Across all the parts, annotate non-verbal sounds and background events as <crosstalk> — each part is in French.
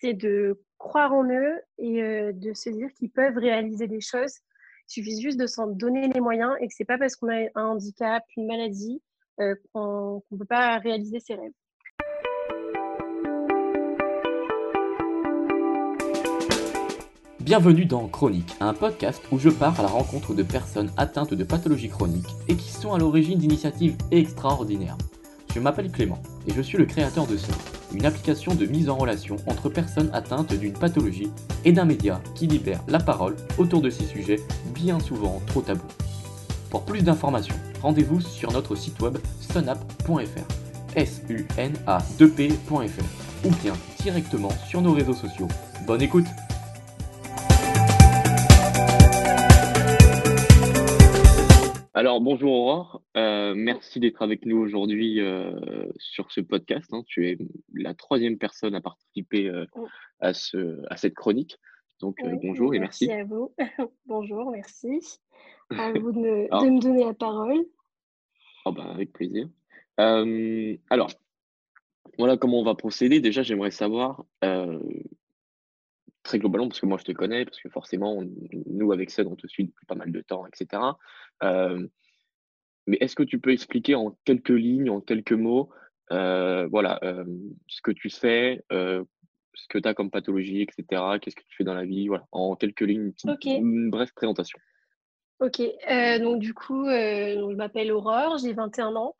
c'est de croire en eux et de se dire qu'ils peuvent réaliser des choses. Il suffit juste de s'en donner les moyens et que c'est pas parce qu'on a un handicap, une maladie, qu'on ne peut pas réaliser ses rêves. Bienvenue dans Chronique, un podcast où je pars à la rencontre de personnes atteintes de pathologies chroniques et qui sont à l'origine d'initiatives extraordinaires. Je m'appelle Clément et je suis le créateur de ça, une application de mise en relation entre personnes atteintes d'une pathologie et d'un média qui libère la parole autour de ces sujets bien souvent trop tabous. Pour plus d'informations, rendez-vous sur notre site web sunap.fr, s u n a 2 p.fr ou bien directement sur nos réseaux sociaux. Bonne écoute Alors, bonjour Aurore, euh, merci d'être avec nous aujourd'hui euh, sur ce podcast. Hein. Tu es la troisième personne à participer euh, oh. à, ce, à cette chronique. Donc, bonjour et merci. Merci à vous. <laughs> bonjour, merci. À <laughs> vous de me, donner la parole. Oh ben, avec plaisir. alors, voilà comment on va procéder. Déjà, j'aimerais savoir très globalement, parce que moi je te connais, parce que forcément, nous avec ça, on te suit depuis pas mal de temps, etc. Euh, mais est-ce que tu peux expliquer en quelques lignes, en quelques mots, euh, voilà, euh, ce que tu fais, ce que tu as comme pathologie, etc. Qu'est-ce que tu fais dans la vie, voilà, en quelques lignes, une, brève présentation. Ok, donc du coup, je m'appelle Aurore, j'ai 21 ans.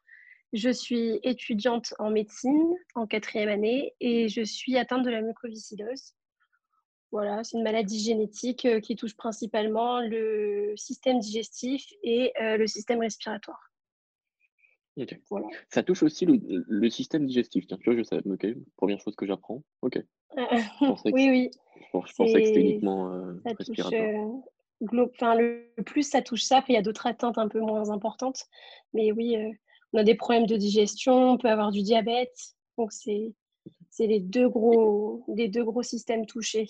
Je suis étudiante en médecine en quatrième année et je suis atteinte de la mucoviscidose. Voilà, c'est une maladie génétique euh, qui touche principalement le système digestif et euh, le système respiratoire. Ça touche aussi le, système digestif. Tiens, tu vois, je sais, ok, première chose que j'apprends. Ok. <laughs> oui, oui. Je, pensais que c'était uniquement euh, respiratoire. enfin, le, plus ça touche ça, après il y a d'autres atteintes un peu moins importantes. Mais oui, on a des problèmes de digestion, on peut avoir du diabète. Donc c'est les deux gros, les deux gros systèmes touchés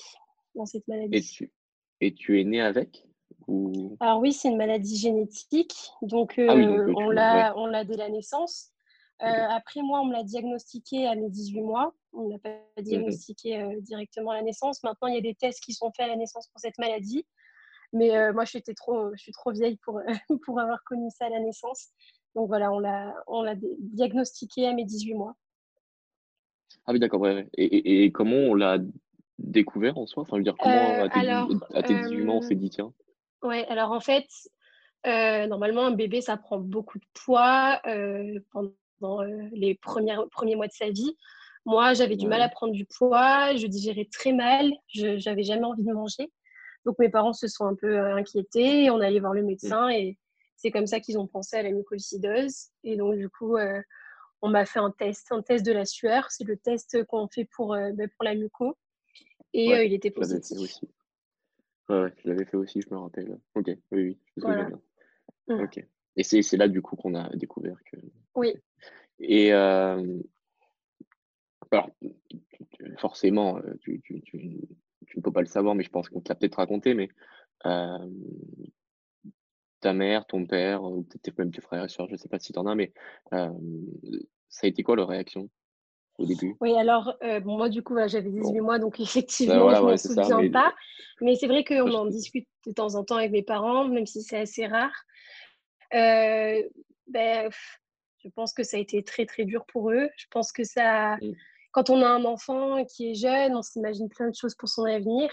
dans cette maladie. Et tu, et tu es né avec ou... Alors oui, c'est une maladie génétique, donc, ah euh, on l'a on l'a dès la naissance. Euh, après moi, on me l'a diagnostiqué à mes 18 mois. On ne l'a pas mmh diagnostiqué euh, directement à la naissance. Maintenant, il y a des tests qui sont faits à la naissance pour cette maladie. Mais moi, j'étais trop, je suis trop vieille pour, <laughs> pour avoir connu ça à la naissance. Donc voilà, on l'a, diagnostiqué à mes 18 mois. Ah oui, d'accord. Et, et, et, comment on l'a découvert en soi? Enfin, je veux dire, comment euh, à tes, 18 mois on s'est dit tiens Ouais, alors en fait, euh, normalement, un bébé, ça prend beaucoup de poids euh, pendant les premières, premiers mois de sa vie. Moi, j'avais du mal à prendre du poids, je digérais très mal, je n'avais jamais envie de manger. Donc mes parents se sont un peu inquiétés, on allait voir le mmh. médecin et c'est comme ça qu'ils ont pensé à la mucoviscidose. Et donc du coup, on m'a fait un test, un test de la sueur. C'est le test qu'on fait pour, ben, pour la muco. Et euh, il était positif. Aussi. Ouais, je l'avais fait aussi, je me rappelle. Ok, oui, oui, je. Mmh. Ok. Et c'est là, du coup, qu'on a découvert que. Oui. Et. Euh, alors, forcément, euh, tu, tu, tu, tu, ne peux pas le savoir, mais je pense qu'on te l'a peut-être raconté, mais ta mère, ton père, ou peut-être même tes frères et soeurs, je ne sais pas si tu en as, mais ça a été quoi leur réaction? Début Oui, alors, euh, bon, moi, du coup, j'avais 18 mois, donc <laughs> effectivement, je ne me souviens pas. Mais c'est vrai qu'on en discute de temps en temps avec mes parents, même si c'est assez rare. Euh, ben, je pense que ça a été très, très dur pour eux. Je pense que ça, mmh. quand on a un enfant qui est jeune, on s'imagine plein de choses pour son avenir.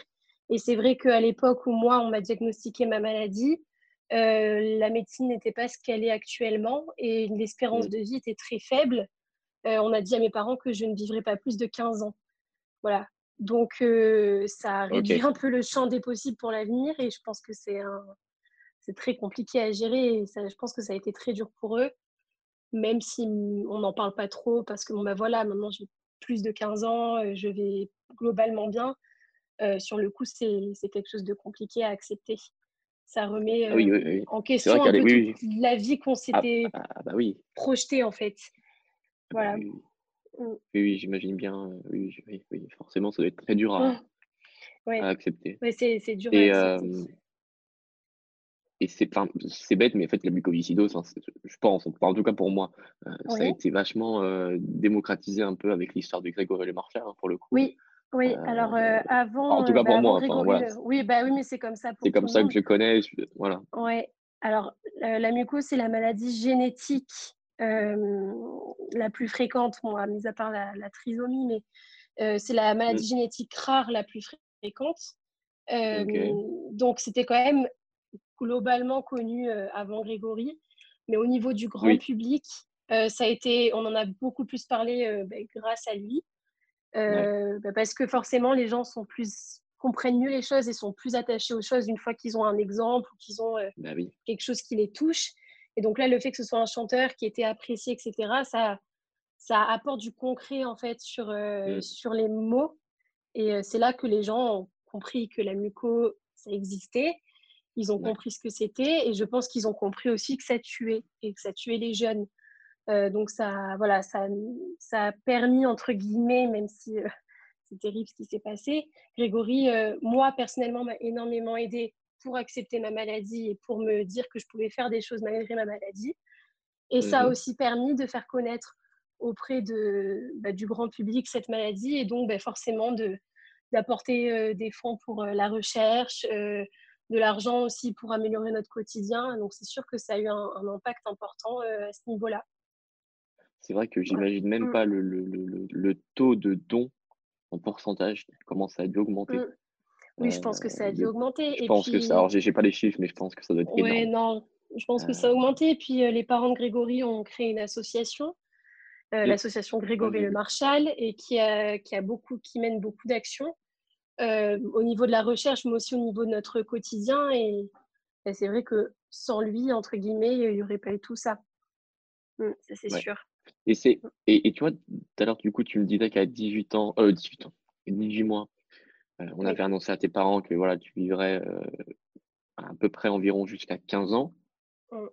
Et c'est vrai qu'à l'époque où moi, on m'a diagnostiqué ma maladie, euh, la médecine n'était pas ce qu'elle est actuellement et l'espérance mmh. de vie était très faible. Euh, on a dit à mes parents que je ne vivrais pas plus de 15 ans. Voilà. Donc, euh, ça réduit un peu le champ des possibles pour l'avenir et je pense que c'est c'est très compliqué à gérer et ça, je pense que ça a été très dur pour eux, même si on n'en parle pas trop parce que bon, bah voilà, maintenant j'ai plus de 15 ans, euh, je vais globalement bien. sur le coup, c'est quelque chose de compliqué à accepter. Ça remet ah en question un peu la vie qu'on ah, s'était ah, bah projetée en fait. Voilà. Mmh. Oui, j'imagine bien. Oui, oui, forcément, ça doit être très dur à, mmh. accepter. Oui, c'est dur et, à accepter. et c'est, bête, mais en fait, la mucoviscidose, hein, je pense, en tout cas pour moi, ça a été vachement démocratisé un peu avec l'histoire de Grégory Le Marchand, hein, pour le coup. Oui. Oui, alors avant. En tout cas pour moi. oui, bah oui, mais c'est comme ça. C'est comme ça que je connais. Voilà. Ouais. Alors la mucose, c'est la maladie génétique la plus fréquente, bon, mis à part la, trisomie, mais c'est la maladie mmh. génétique rare la plus fréquente. Donc c'était quand même globalement connu avant Grégory, mais au niveau du grand public, ça a été, on en a beaucoup plus parlé bah, grâce à lui, bah, parce que forcément les gens sont plus comprennent mieux les choses et sont plus attachés aux choses une fois qu'ils ont un exemple ou qu'ils ont bah quelque chose qui les touche. Et donc là, le fait que ce soit un chanteur qui était apprécié, etc., ça, ça apporte du concret en fait sur, mmh. sur les mots. Et c'est là que les gens ont compris que la muco, ça existait. Ils ont compris ce que c'était. Et je pense qu'ils ont compris aussi que ça tuait et que ça tuait les jeunes. donc ça, voilà, ça, ça a permis, entre guillemets, même si <laughs> c'est terrible ce qui s'est passé, Grégory, moi personnellement, m'a énormément aidé pour accepter ma maladie et pour me dire que je pouvais faire des choses malgré ma maladie. Et ça a mmh aussi permis de faire connaître auprès de, bah, du grand public cette maladie et donc bah, forcément d'apporter des fonds pour la recherche, de l'argent aussi pour améliorer notre quotidien. Donc c'est sûr que ça a eu un, impact important à ce niveau-là. C'est vrai que j'imagine même mmh. pas le, le, le, le, taux de dons en pourcentage, comment ça a dû augmenter. Mmh. Oui, je pense que ça a dû augmenter. Je pense que ça, alors j'ai pas les chiffres, mais je pense que ça doit être énorme. Oui, non, je pense que ça a augmenté. Et puis les parents de Grégory ont créé une association, l'association Grégory Le Marchal, et qui, a, qui, a beaucoup, qui mène beaucoup d'actions au niveau de la recherche, mais aussi au niveau de notre quotidien. Et, c'est vrai que sans lui, entre guillemets, il n'y aurait pas eu tout ça. Mmh, ça, c'est sûr. Et, mmh. et, et, tu vois, tout à l'heure, du coup, tu me disais qu'à 18 ans, euh, 18 ans, 18 mois, on avait annoncé à tes parents que voilà, tu vivrais à peu près environ jusqu'à 15 ans. Mmh.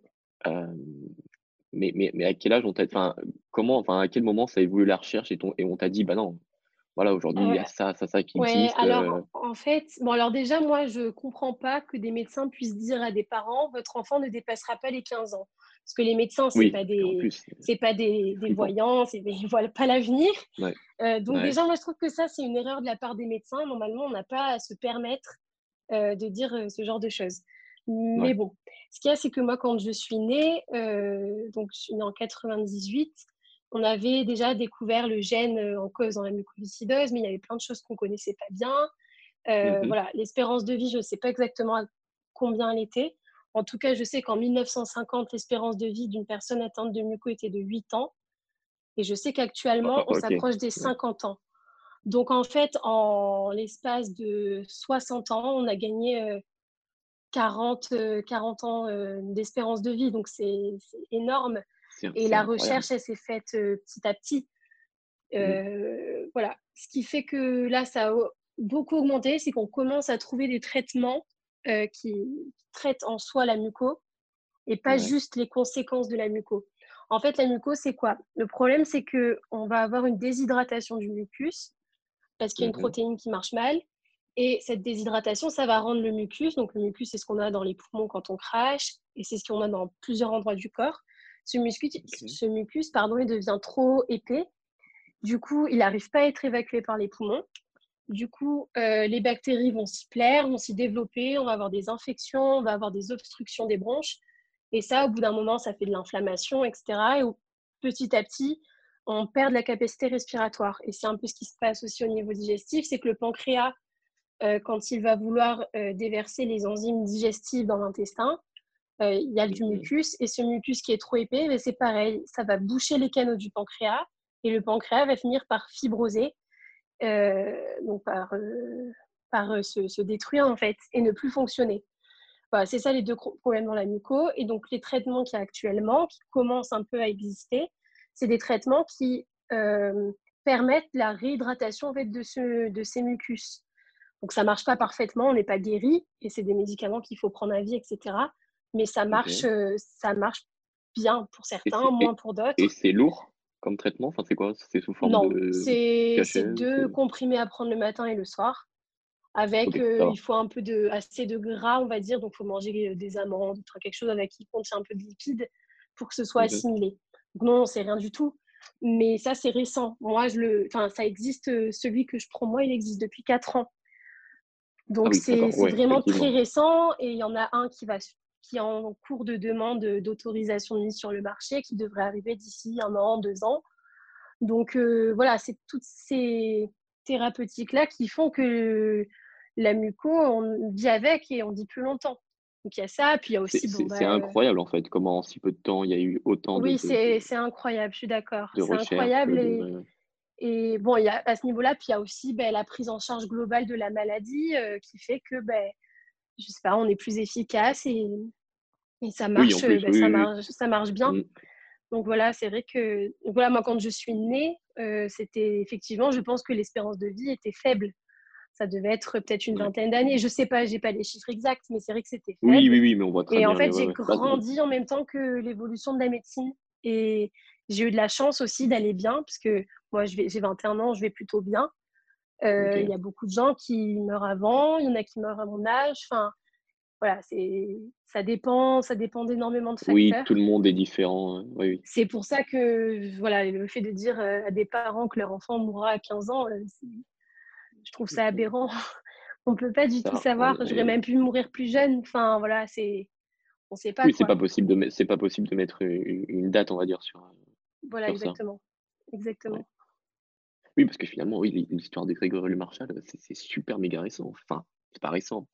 mais, mais, mais, à quel âge on t'a, enfin, comment, enfin, à quel moment ça a évolué la recherche et, ton, et on t'a dit, bah non, voilà, aujourd'hui, il y a ça, ça, ça qui ouais, Alors, en fait, bon, alors déjà, moi, je comprends pas que des médecins puissent dire à des parents, votre enfant ne dépassera pas les 15 ans. Parce que les médecins, ce n'est pas des, c'est pas des, des voyants, ils ne voient pas l'avenir. Euh, donc déjà, moi, je trouve que ça, c'est une erreur de la part des médecins. Normalement, on n'a pas à se permettre euh, de dire euh, ce genre de choses. Mais bon, ce qu'il y a, c'est que moi, quand je suis née, donc je suis née en 98, on avait déjà découvert le gène en cause dans la mucoviscidose, mais il y avait plein de choses qu'on ne connaissait pas bien. Mmh voilà, l'espérance de vie, je ne sais pas exactement combien elle était. En tout cas, je sais qu'en 1950, l'espérance de vie d'une personne atteinte de muco était de 8 ans. Et je sais qu'actuellement, on s'approche des 50 ans. Donc, en fait, en l'espace de 60 ans, on a gagné 40, euh, 40 euh, ans euh, d'espérance de vie. Donc, c'est énorme. Et la recherche, elle s'est faite petit à petit. Mmh. Voilà. Ce qui fait que là, ça a beaucoup augmenté, c'est qu'on commence à trouver des traitements euh, qui traite en soi la muco et pas juste les conséquences de la muco. En fait, la muco, c'est quoi? Le problème, c'est que on va avoir une déshydratation du mucus parce qu'il y a une mmh protéine qui marche mal. Et cette déshydratation, ça va rendre le mucus. Donc, le mucus, c'est ce qu'on a dans les poumons quand on crache et c'est ce qu'on a dans plusieurs endroits du corps. Ce mucus, ce mucus pardon, il devient trop épais. Du coup, il n'arrive pas à être évacué par les poumons. Du coup, euh, les bactéries vont s'y plaire, vont s'y développer, on va avoir des infections, on va avoir des obstructions des bronches. Et ça, au bout d'un moment, ça fait de l'inflammation, etc. Et petit à petit, on perd la capacité respiratoire. Et c'est un peu ce qui se passe aussi au niveau digestif, c'est que le pancréas, euh, quand il va vouloir euh, déverser les enzymes digestives dans l'intestin, il y a du mucus. Et ce mucus qui est trop épais, ben, c'est pareil, ça va boucher les canaux du pancréas. Et le pancréas va finir par fibroser donc par, euh, par euh, se, détruire en fait et ne plus fonctionner. Voilà, c'est ça les deux problèmes dans la muco. Et donc les traitements qui actuellement, qui commencent un peu à exister, c'est des traitements qui permettent la réhydratation en fait, de, ce, de ces mucus. Donc ça marche pas parfaitement, on n'est pas guéri, et c'est des médicaments qu'il faut prendre à vie, etc. Mais ça marche, ça marche bien pour certains, moins pour d'autres. Et c'est lourd? Comme traitement? Enfin, c'est quoi? C'est sous forme non, de. c'est deux comprimés à prendre le matin et le soir. Avec, euh, il faut un peu de, assez de gras, on va dire. Donc, il faut manger euh, des amandes, quelque chose avec qui contient un peu de lipides pour que ce soit assimilé. Donc, non, c'est rien du tout. Mais ça, c'est récent. Moi, je le, enfin, ça existe, celui que je prends moi, il existe depuis 4 ans. Donc, ah c'est vraiment très récent. Et il y en a un qui, va, qui est en cours de demande d'autorisation de mise sur le marché, qui devrait arriver d'ici un an, deux ans. Donc, voilà, c'est toutes ces thérapeutiques-là qui font que la muco, on vit avec et on dit plus longtemps. Donc il y a ça, puis il y a aussi. C'est bah, incroyable en fait, comment en si peu de temps il y a eu autant oui, de. Oui, c'est incroyable, je suis d'accord. C'est incroyable. Et, bon, il y a, à ce niveau-là, puis il y a aussi ben, la prise en charge globale de la maladie euh, qui fait que, ben, je sais pas, on est plus efficace et, et ça, marche, ben, ça, marche, ça marche bien. Mm. Donc voilà, c'est vrai que voilà, moi quand je suis née, euh, c'était effectivement, je pense que l'espérance de vie était faible ça devait être peut-être une vingtaine d'années. Je sais pas, j'ai pas les chiffres exacts, mais c'est vrai que c'était faible. Oui, oui, oui, mais on voit très et bien. Et en fait, j'ai grandi en même temps que l'évolution de la médecine. Et j'ai eu de la chance aussi d'aller bien, parce que moi, j'ai 21 ans, je vais plutôt bien. Il y a beaucoup de gens qui meurent avant, il y en a qui meurent à mon âge. Enfin, voilà, c'est ça dépend, ça dépend d'énormément de facteurs. Oui, tout le monde est différent. Hein. Oui, C'est pour ça que voilà, le fait de dire euh, à des parents que leur enfant mourra à 15 ans, euh, je trouve ça aberrant. <laughs> On ne peut pas du tout savoir. J'aurais même pu mourir plus jeune. Enfin, voilà, c'est. On sait pas. Oui, c'est pas possible de c'est pas possible de mettre une, date, on va dire, sur. Voilà, exactement. Exactement. Oui, parce que finalement, oui, l'histoire de Grégory Le Marchal, c'est super méga récent. Enfin, c'est pas récent.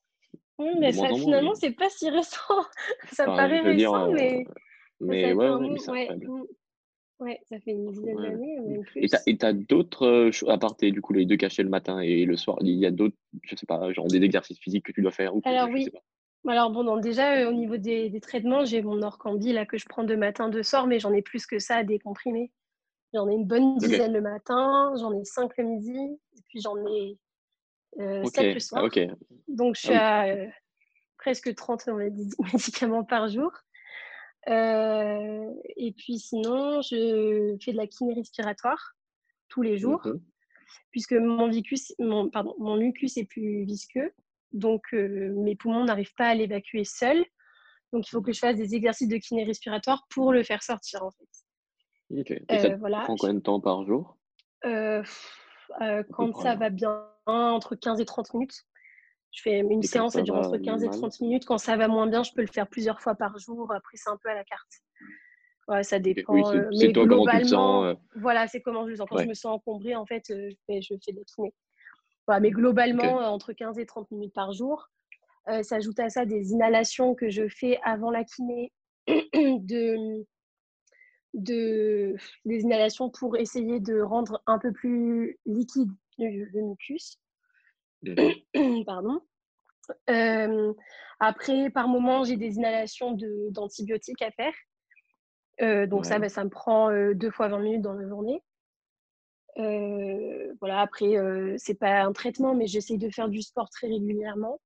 Oui, mais ça, finalement, c'est pas si récent. <laughs> ça paraît récent, mais. Euh, mais, ouais, ouais, Ouais, ça fait une dizaine d'années, même plus. Et tu as, d'autres, euh, à part du coup, les deux cachets le matin et le soir, il y a d'autres, je sais pas, genre des exercices physiques que tu dois faire ou Alors oui. Alors bon, déjà, euh, au niveau des, traitements, j'ai mon Orcambi là que je prends de matin, de soir, mais j'en ai plus que ça à décomprimer. J'en ai une bonne dizaine le matin, j'en ai cinq le midi, et puis j'en ai euh, sept le soir. Donc je ah suis à presque 30 <laughs> médicaments par jour. Euh, et puis sinon, je fais de la kiné respiratoire tous les jours, puisque mon, vicus, mon, pardon, mon mucus est plus visqueux, donc euh, mes poumons n'arrivent pas à l'évacuer seuls. Donc il faut que je fasse des exercices de kiné respiratoire pour le faire sortir en fait. Ok. Et ça euh, prend combien de temps par jour? Quand ça va bien, entre 15 et 30 minutes. Je fais une séance, ça dure entre 15 et 30 minutes. Quand ça va moins bien, je peux le faire plusieurs fois par jour. Après, c'est un peu à la carte. Ouais, ça dépend. Euh, mais globalement, euh. voilà, c'est comment je le sens. Quand je me sens encombrée, en fait, euh, je, fais, des kinés. Voilà, mais globalement, entre 15 et 30 minutes par jour. S'ajoute à ça des inhalations que je fais avant la kiné, <clears throat> de, de, des inhalations pour essayer de rendre un peu plus liquide le mucus. <coughs> Pardon. Euh, après, par moment, j'ai des inhalations d'antibiotiques à faire. Euh, donc ça, bah, ça me prend euh, deux fois 20 minutes dans la journée. voilà, après, c'est pas un traitement, mais j'essaye de faire du sport très régulièrement.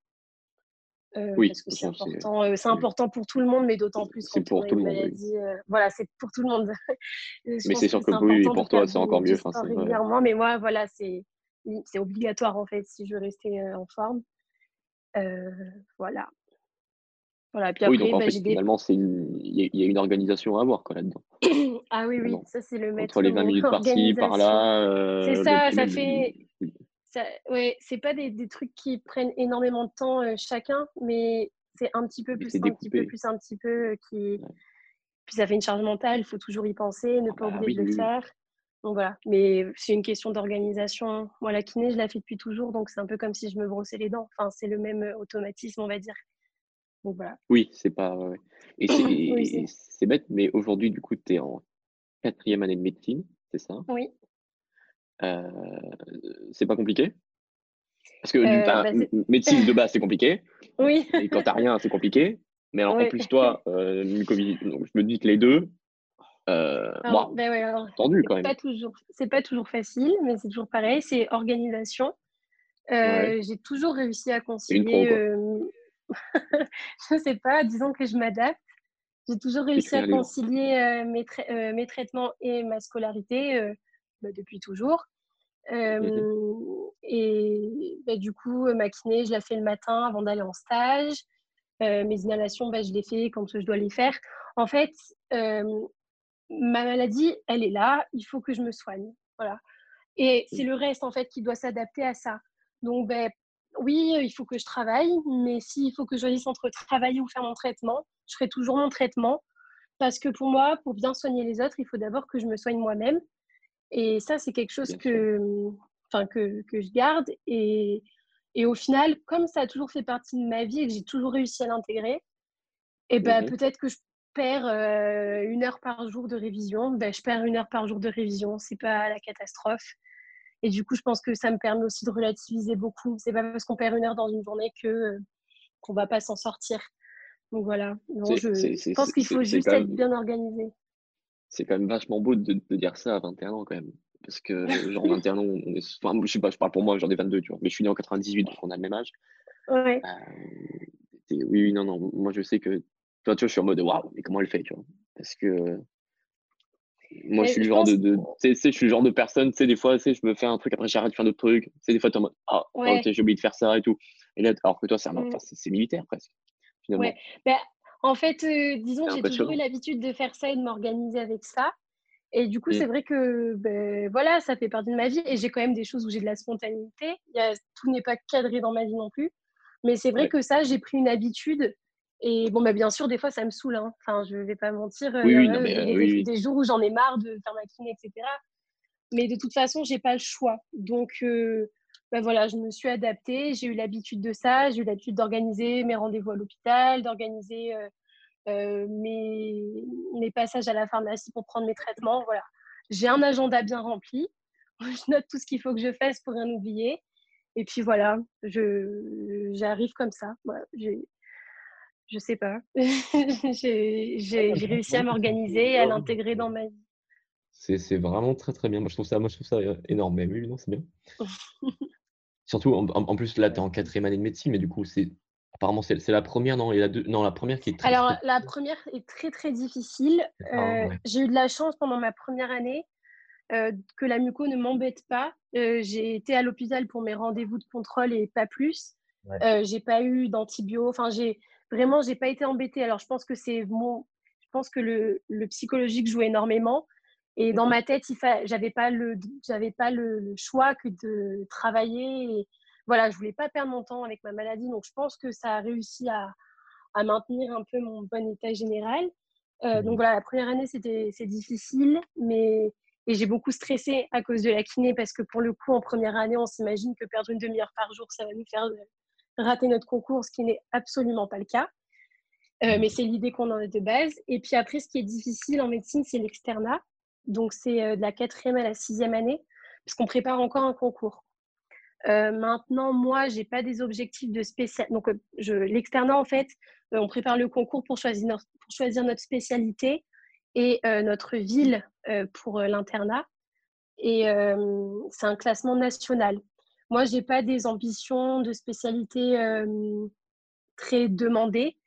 Oui, parce que c'est important, c'est important pour tout le monde, mais d'autant plus quand pour on a une maladie. voilà, c'est pour tout le monde. <laughs> mais c'est sûr que, que pour toi, c'est encore mieux. régulièrement, mais moi, voilà, c'est obligatoire en fait si je veux rester euh, en forme. Euh, voilà. Voilà, puis après, oui, donc en bah, fait, finalement, il y, a une organisation à avoir là-dedans. <coughs> ah oui, oui, ça c'est le maître. Entre les 20 minutes par-ci, par-là. Euh, c'est ça, ça fait. Ouais, c'est pas des, des, trucs qui prennent énormément de temps chacun, mais c'est un petit peu plus, un petit peu plus, un petit peu qui. Puis ça fait une charge mentale, il faut toujours y penser, ne ah pas bah oublier de le faire. Donc voilà, mais c'est une question d'organisation. Moi, la kiné, je la fais depuis toujours, donc c'est un peu comme si je me brossais les dents. Enfin, c'est le même euh, automatisme, on va dire. Donc voilà. Oui, c'est pas. <coughs> Et c'est bête, mais aujourd'hui, du coup, tu es en quatrième année de médecine, c'est ça? Oui. Euh, c'est pas compliqué? Parce que euh, bah, médecine de base, c'est compliqué. <laughs> Oui. Et quand t'as rien, c'est compliqué. Mais alors, en plus, toi, euh, je me dis que les deux, euh, ben tendu quand même. C'est pas toujours facile, mais c'est toujours pareil. C'est organisation. Euh, j'ai toujours réussi à concilier. <laughs> Je sais pas, disons que je m'adapte. J'ai toujours réussi à concilier mes, mes, traitements et ma scolarité bah, depuis toujours. Mmh et bah, du coup, ma kiné, je la fais le matin avant d'aller en stage. mes inhalations, bah, je les fais quand je dois les faire. En fait, ma maladie, elle est là, il faut que je me soigne. Voilà. Et c'est le reste, en fait, qui doit s'adapter à ça. Donc, ben, oui, il faut que je travaille, mais s'il faut que je choisisse entre travailler ou faire mon traitement, je ferai toujours mon traitement. Parce que pour moi, pour bien soigner les autres, il faut d'abord que je me soigne moi-même. Et ça, c'est quelque chose que, enfin, que, que, je garde. Et, et, au final, comme ça a toujours fait partie de ma vie et que j'ai toujours réussi à l'intégrer, et eh ben, mmh peut-être que je perds euh, une heure par jour de révision. Ben, je perds une heure par jour de révision. C'est pas la catastrophe. Et du coup, je pense que ça me permet aussi de relativiser beaucoup. C'est pas parce qu'on perd une heure dans une journée que euh, qu'on va pas s'en sortir. Donc voilà. je pense qu'il faut juste être bien organisé. C'est quand même vachement beau de, dire ça à 21 ans quand même. Parce que, <laughs> genre, 21 ans, on est, enfin, je sais pas, je parle pour moi, j'en ai 22, tu vois. Mais je suis né en 98, donc on a le même âge. Ouais. Euh, oui, non, non. Moi, je sais que, toi, tu vois, je suis en mode waouh, mais comment elle fait, tu vois? Parce que moi, je suis, le genre de, de je suis le genre de personne, tu sais, des fois, tu je me fais un truc, après j'arrête de faire d'autres trucs. Tu sais, des fois, tu es en mode, ah, j'ai oublié de faire ça et tout. Et là, alors que toi, c'est mmh. militaire presque. Finalement. Ouais. Bah, en fait, euh, disons, j'ai toujours eu l'habitude de faire ça et de m'organiser avec ça. Et du coup, mmh. c'est vrai que ben, voilà, ça fait partie de ma vie. Et j'ai quand même des choses où j'ai de la spontanéité. Il y a, tout n'est pas cadré dans ma vie non plus. Mais c'est vrai que ça, j'ai pris une habitude et bon, bah, bien sûr, des fois, ça me saoule. Hein. Enfin, je vais pas mentir. Euh, il y a euh, des, jours où j'en ai marre de faire ma kiné, etc. Mais de toute façon, j'ai pas le choix. Donc, euh, bah, voilà, je me suis adaptée. J'ai eu l'habitude de ça. J'ai eu l'habitude d'organiser mes rendez-vous à l'hôpital, d'organiser mes, mes passages à la pharmacie pour prendre mes traitements. Voilà. J'ai un agenda bien rempli. <laughs> Je note tout ce qu'il faut que je fasse pour rien oublier. Et puis voilà, j'arrive comme ça. Voilà, je sais pas. <laughs> j'ai réussi à m'organiser, à l'intégrer dans ma vie. C'est vraiment très très bien. Moi je trouve ça, moi, je trouve ça euh, énorme. Mais oui, non, c'est bien. <laughs> Surtout, en, plus, là, tu es en quatrième année de médecine, mais du coup, c'est apparemment c'est la première, non, et la deux, non, la première qui est très. Alors, la première est très très difficile. Euh, j'ai eu de la chance pendant ma première année euh, que la muco ne m'embête pas. j'ai été à l'hôpital pour mes rendez-vous de contrôle et pas plus. j'ai pas eu d'antibio. Enfin, j'ai vraiment, j'ai pas été embêtée. Alors, je pense que c'est mon, je pense que le, le, psychologique joue énormément. Et dans ma tête, il fa... j'avais pas le, j'avais pas le, choix que de travailler. Et voilà, je voulais pas perdre mon temps avec ma maladie. Donc, je pense que ça a réussi à, à maintenir un peu mon bon état général. Euh, donc voilà, la première année, c'était, c'est difficile, mais et j'ai beaucoup stressé à cause de la kiné parce que pour le coup, en première année, on s'imagine que perdre une demi-heure par jour, ça va nous faire rater notre concours, ce qui n'est absolument pas le cas. Euh, mais c'est l'idée qu'on en a de base. Et puis après, ce qui est difficile en médecine, c'est l'externat. Donc, c'est euh, de la quatrième à la sixième année, puisqu'on prépare encore un concours. Euh, maintenant, moi, je n'ai pas des objectifs de spécial. Donc, l'externat, en fait, on prépare le concours pour choisir notre, pour choisir notre spécialité et notre ville pour l'internat. Et c'est un classement national. Moi, je n'ai pas des ambitions de spécialité très demandées.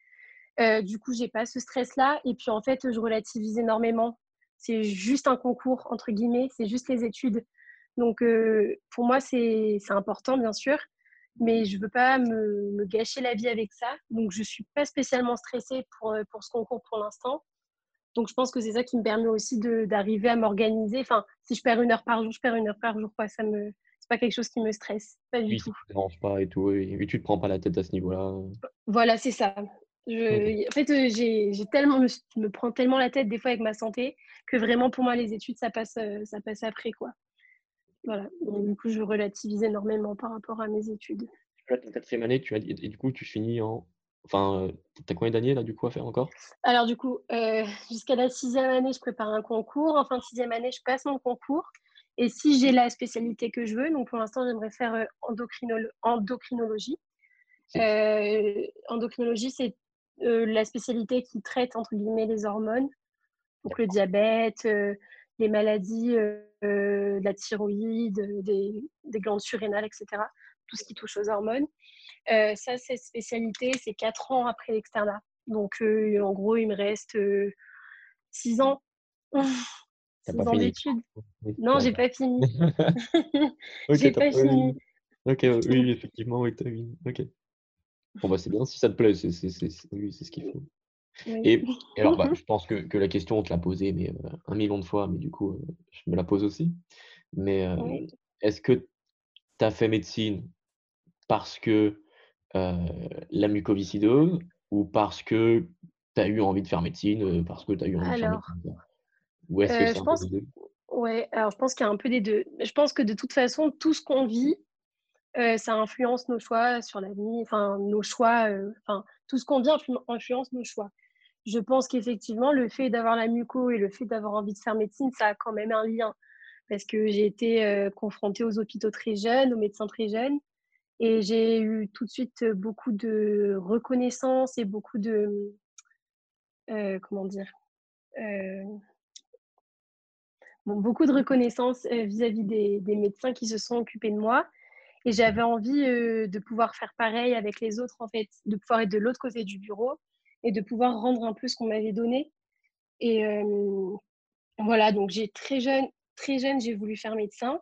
du coup, je n'ai pas ce stress-là. Et puis, en fait, je relativise énormément. C'est juste un concours, entre guillemets, c'est juste les études. Donc, pour moi, c'est important, bien sûr, mais je ne veux pas me, gâcher la vie avec ça. Donc, je ne suis pas spécialement stressée pour, pour ce concours pour l'instant. Donc, je pense que c'est ça qui me permet aussi d'arriver à m'organiser. Enfin, si je perds une heure par jour, je perds une heure par jour. Quoi. Ça me, pas quelque chose qui me stresse, pas du tout. Ça dérange pas et tout, et, tu te prends pas la tête à ce niveau-là. Voilà, c'est ça. Je, En fait, euh, j'ai tellement, je me prends tellement la tête des fois avec ma santé que vraiment pour moi les études ça passe, euh, ça passe après quoi. Voilà. du coup, je relativise énormément par rapport à mes études. Tu ta quatrième année, tu as et du coup, tu finis en. Enfin, euh, tu as combien d'années là du coup à faire encore? Alors du coup, jusqu'à la sixième année, je prépare un concours. En fin de sixième année, je passe mon concours. Et si j'ai la spécialité que je veux, donc pour l'instant, j'aimerais faire endocrinologie. Euh, endocrinologie, c'est la spécialité qui traite, entre guillemets, les hormones, donc le diabète, les maladies de la thyroïde, des, glandes surrénales, etc. Tout ce qui touche aux hormones. ça, cette spécialité, c'est 4 ans après l'externat. Donc, en gros, il me reste 6 ans. <laughs> 6 ans d'études. Non, j'ai pas fini. <laughs> <laughs> j'ai pas, fini. Ok, oui, effectivement, oui, as fini. Ok. Bon, bah, c'est bien si ça te plaît, c'est oui, ce qu'il faut. Et, <laughs> alors, bah, je pense que, la question, on te l'a posée mais, un million de fois, mais du coup, je me la pose aussi. Mais est-ce que tu as fait médecine parce que la mucoviscidose ou parce que tu as eu envie de faire médecine, parce que tu as eu envie de faire médecine Ou est-ce que c'est un pense... peu des deux? Ouais, alors je pense qu'il y a un peu des deux. Je pense que de toute façon, tout ce qu'on vit, ça influence nos choix sur la vie, enfin nos choix, enfin tout ce qu'on vit influence nos choix. Je pense qu'effectivement, le fait d'avoir la muco et le fait d'avoir envie de faire médecine, ça a quand même un lien. Parce que j'ai été confrontée aux hôpitaux très jeunes, aux médecins très jeunes. Et j'ai eu tout de suite beaucoup de reconnaissance et beaucoup de. comment dire Beaucoup de reconnaissance vis-à-vis des, médecins qui se sont occupés de moi. Et j'avais envie de pouvoir faire pareil avec les autres, en fait, de pouvoir être de l'autre côté du bureau et de pouvoir rendre un peu ce qu'on m'avait donné. Et voilà, donc j'ai très jeune, très jeune, j'ai voulu faire médecin.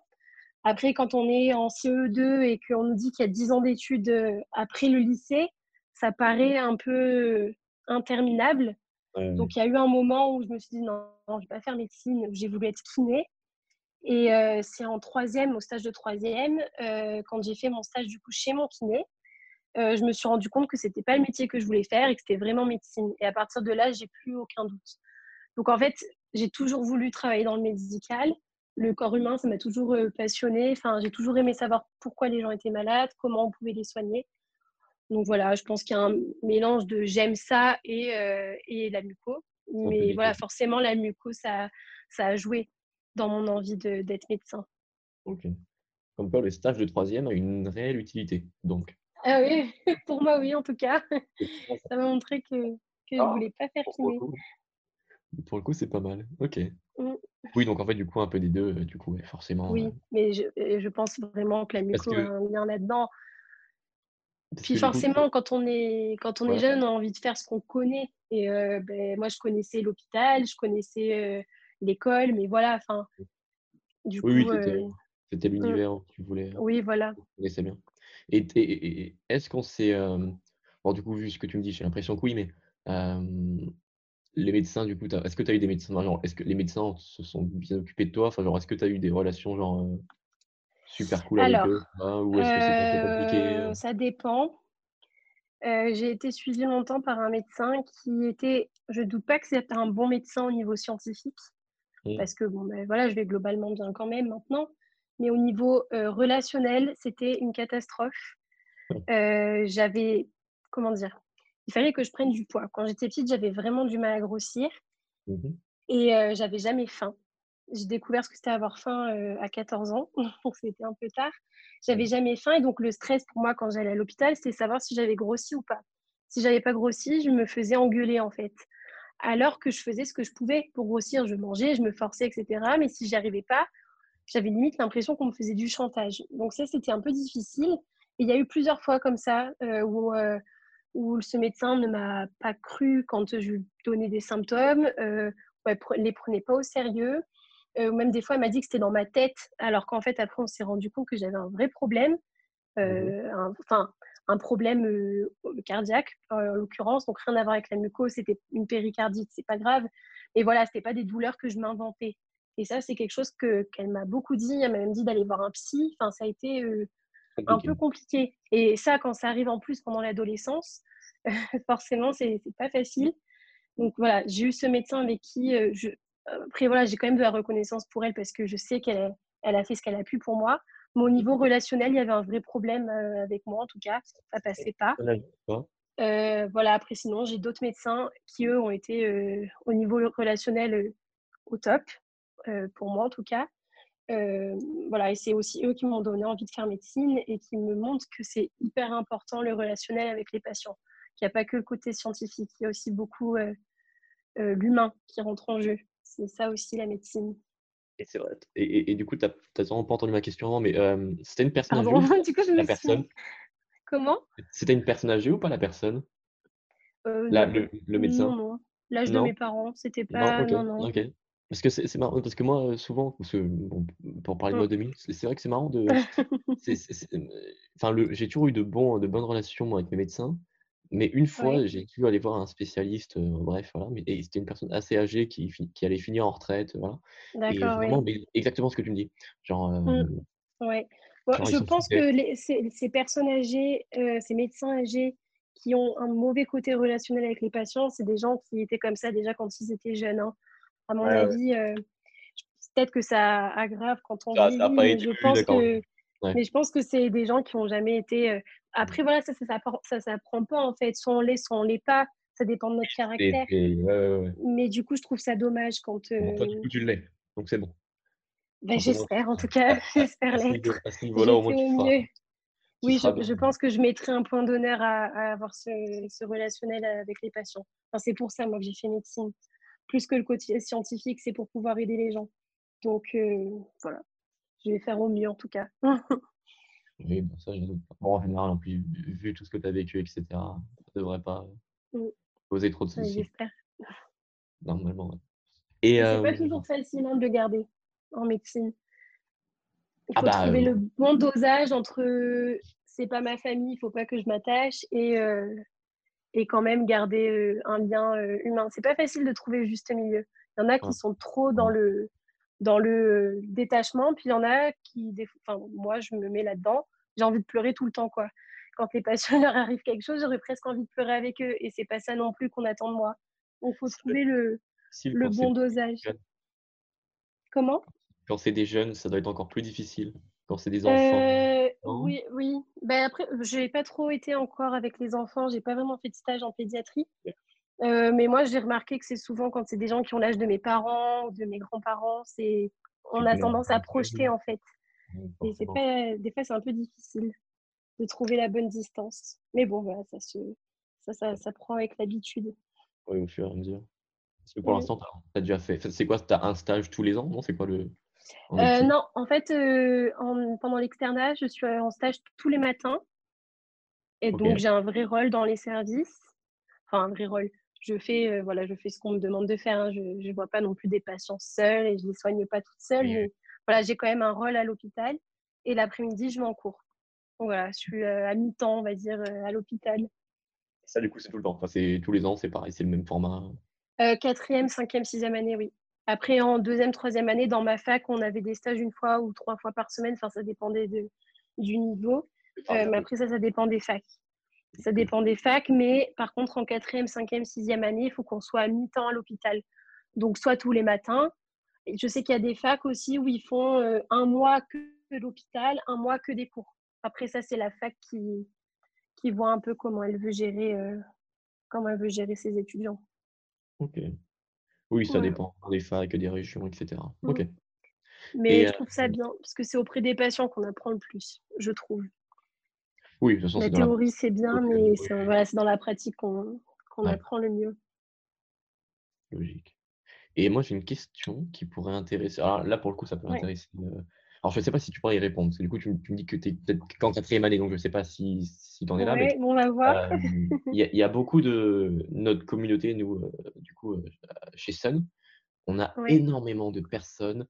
Après, quand on est en CE2 et qu'on nous dit qu'il y a 10 ans d'études après le lycée, ça paraît un peu interminable. Donc, il y a eu un moment où je me suis dit non, je ne vais pas faire médecine, j'ai voulu être kiné. Et c'est en troisième, au stage de troisième, quand j'ai fait mon stage du coup chez mon kiné, je me suis rendu compte que c'était pas le métier que je voulais faire et que c'était vraiment médecine. Et à partir de là, j'ai plus aucun doute. Donc en fait, j'ai toujours voulu travailler dans le médical. Le corps humain, ça m'a toujours passionné. Enfin, j'ai toujours aimé savoir pourquoi les gens étaient malades, comment on pouvait les soigner. Donc voilà, je pense qu'il y a un mélange de j'aime ça et, et la muco. Mais voilà, forcément, la muco, ça, ça a joué dans mon envie d'être médecin. Ok. Comme quoi, le stage de troisième a une réelle utilité, donc. Ah oui, <laughs> pour moi, oui, en tout cas. Ça m'a montré que, que je ne ah, voulais pas faire kiné. Pour le coup, c'est pas mal. Ok. Mmh. Oui, donc en fait, du coup, un peu des deux, euh, du coup, forcément. Oui, mais je, je, pense vraiment que la muco a un lien là-dedans. Puis forcément, quand on est, quand on est jeune, on a envie de faire ce qu'on connaît. Et euh, ben, moi, je connaissais l'hôpital, je connaissais euh, l'école, mais voilà, enfin. Du oui, coup, c'était mmh. l'univers que tu voulais. Oui, voilà. C'est bien. Et, est-ce qu'on s'est. bon, du coup, vu ce que tu me dis, j'ai l'impression que oui, mais les médecins, du coup, est-ce que tu as eu des médecins genre, Est-ce que les médecins se sont bien occupés de toi? Enfin, genre, Est-ce que tu as eu des relations genre, super cool avec eux Ou est-ce que c'est compliqué Ça dépend. j'ai été suivie longtemps par un médecin qui était, je ne doute pas que c'était un bon médecin au niveau scientifique, mmh. parce que bon, ben, voilà, je vais globalement bien quand même maintenant mais au niveau relationnel, c'était une catastrophe. j'avais, comment dire, il fallait que je prenne du poids. Quand j'étais petite, j'avais vraiment du mal à grossir mmh et j'avais jamais faim. J'ai découvert ce que c'était avoir faim à 14 ans, <laughs> donc c'était un peu tard. J'avais jamais faim et donc le stress pour moi quand j'allais à l'hôpital, c'était savoir si j'avais grossi ou pas. Si j'avais pas grossi, je me faisais engueuler en fait. Alors que je faisais ce que je pouvais pour grossir, je mangeais, je me forçais, etc. Mais si j'y arrivais pas, j'avais limite l'impression qu'on me faisait du chantage. Donc ça, c'était un peu difficile. Et il y a eu plusieurs fois comme ça euh, où, euh, où ce médecin ne m'a pas cru quand je lui donnais des symptômes, euh, ouais, les prenait pas au sérieux. Euh, ou même des fois, elle m'a dit que c'était dans ma tête, alors qu'en fait, après, on s'est rendu compte que j'avais un vrai problème, mmh enfin, un, problème cardiaque en l'occurrence, donc rien à voir avec la mucose, c'était une péricardite, c'est pas grave. Mais voilà, c'était pas des douleurs que je m'inventais. Et ça, c'est quelque chose que, qu'elle m'a beaucoup dit. Elle m'a même dit d'aller voir un psy. Enfin, ça a été euh, un peu compliqué. Et ça, quand ça arrive en plus pendant l'adolescence, <laughs> forcément, c'est, c'est pas facile. Donc voilà, j'ai eu ce médecin avec qui euh, je. Après, voilà, j'ai quand même de la reconnaissance pour elle parce que je sais qu'elle elle a fait ce qu'elle a pu pour moi. Mais au niveau relationnel, il y avait un vrai problème euh, avec moi, en tout cas. Ça passait pas. voilà, après, sinon, j'ai d'autres médecins qui, eux, ont été au niveau relationnel au top. Euh, pour moi en tout cas. Euh, voilà, et c'est aussi eux qui m'ont donné envie de faire médecine et qui me montrent que c'est hyper important le relationnel avec les patients, qu'il n'y a pas que le côté scientifique, il y a aussi beaucoup euh, l'humain qui rentre en jeu. C'est ça aussi la médecine. Et c'est vrai. Et, du coup, tu n'as vraiment pas entendu ma question avant, mais c'était une personne âgée <laughs> du coup, je la personne? Comment? C'était une personne âgée ou pas la personne? Le, le, médecin? Non, non. L'âge de mes parents, c'était pas. Non, non. Parce que c'est marrant, parce que moi, souvent, parce que, bon, pour parler de moi 2000, c'est vrai que c'est marrant de. <laughs> enfin, j'ai toujours eu de, bons, de bonnes relations avec mes médecins, Mais une fois, j'ai dû aller voir un spécialiste, bref, voilà, mais c'était une personne assez âgée qui, qui allait finir en retraite, voilà. Vraiment, exactement ce que tu me dis. Genre, mmh. Ouais. je pense que les, ces, personnes âgées, ces médecins âgés qui ont un mauvais côté relationnel avec les patients, c'est des gens qui étaient comme ça déjà quand ils étaient jeunes. Hein. À mon avis, peut-être que ça aggrave quand on vit, mais je pense que mais je pense que c'est des gens qui n'ont jamais été. Après, voilà, ça, ça, ça, s'apprend pas en fait. Soit on l'est, soit on l'est pas. Ça dépend de notre caractère. mais du coup, je trouve ça dommage quand. toi, du coup, tu l'es. Donc, c'est bon. Ben, j'espère, en tout cas. <laughs> <laughs> j'espère l'être. À ce <laughs> niveau-là, au moins, tu Oui, je, je, pense que je mettrai un point d'honneur à, avoir ce, ce, relationnel avec les patients. Enfin, c'est pour ça, moi, que j'ai fait médecine. Plus que le côté scientifique, c'est pour pouvoir aider les gens. Donc, voilà je vais faire au mieux en tout cas. <laughs> oui, bon, ça, je pas. Bon, en général, en plus, vu tout ce que tu as vécu, etc., ça ne devrait pas mmh. poser trop de soucis. J'espère. Normalement, ouais. Et c'est pas toujours facile hein, de garder en médecine. Il ah faut bah, trouver le bon dosage entre c'est pas ma famille, il faut pas que je m'attache et, et quand même garder un lien humain. C'est pas facile de trouver le juste milieu. Il y en a qui sont trop dans le dans le détachement. Puis il y en a qui, enfin, moi, je me mets là-dedans. J'ai envie de pleurer tout le temps, quoi. Quand les patients <laughs> leur arrive quelque chose, j'aurais presque envie de pleurer avec eux. Et c'est pas ça non plus qu'on attend de moi. Donc, il faut trouver le, le bon dosage. Comment? Quand c'est des jeunes, ça doit être encore plus difficile. Quand c'est des enfants. Euh, oui, oui. Ben après, je n'ai pas trop été encore avec les enfants. J'ai pas vraiment fait de stage en pédiatrie. Euh, mais moi, j'ai remarqué que c'est souvent quand c'est des gens qui ont l'âge de mes parents ou de mes grands-parents, c'est on a tendance à projeter en fait. Et c'est pas, des fois, c'est un peu difficile de trouver la bonne distance. Mais bon, voilà, ça se, ça, ça, ça prend avec l'habitude. Oui, au fur et à mesure. Parce que pour l'instant, tu as, déjà fait. C'est quoi Tu as un stage tous les ans Non, c'est quoi le. Euh, non, en fait, euh, en, pendant l'externat, je suis en stage tous les matins. Et donc, j'ai un vrai rôle dans les services. Enfin, un vrai rôle je fais, voilà, je fais ce qu'on me demande de faire. Hein. Je ne vois pas non plus des patients seuls et je ne les soigne pas toutes seules. Mais voilà, j'ai quand même un rôle à l'hôpital. Et l'après-midi, je vais en cours. Donc voilà, je suis à mi-temps, on va dire, à l'hôpital. Ça, du coup, c'est tout le temps. Enfin, c'est tous les ans, c'est pareil, c'est le même format. quatrième, cinquième, sixième année, oui. Après, en deuxième, troisième année, dans ma fac, on avait des stages une fois ou trois fois par semaine. Enfin, ça dépendait de, du niveau. mais après, ça, ça dépend des facs. Ça dépend des facs, mais par contre, en quatrième, cinquième, sixième année, il faut qu'on soit à mi-temps à l'hôpital. Donc, soit tous les matins. je sais qu'il y a des facs aussi où ils font euh, un mois que de l'hôpital, un mois que des cours. Après, ça, c'est la fac qui, qui voit un peu comment elle veut gérer, euh, comment elle veut gérer ses étudiants. Ok. Oui, ça dépend des facs, des régions, etc. Mmh. Ok. Mais je trouve ça euh, bien, parce que c'est auprès des patients qu'on apprend le plus, je trouve. Oui, de toute La théorie, c'est bien, mais c'est voilà, dans la pratique qu'on apprend le mieux. Logique. Et moi, j'ai une question qui pourrait intéresser. Alors là, pour le coup, ça peut intéresser. Euh, alors, je ne sais pas si tu pourrais y répondre, parce que du coup, tu, me dis que tu es peut-être qu'en quatrième année, donc je ne sais pas si, si tu en es là. mais, on va voir. Euh, il y, a beaucoup de notre communauté, nous, euh, du coup, chez Sun, on a énormément de personnes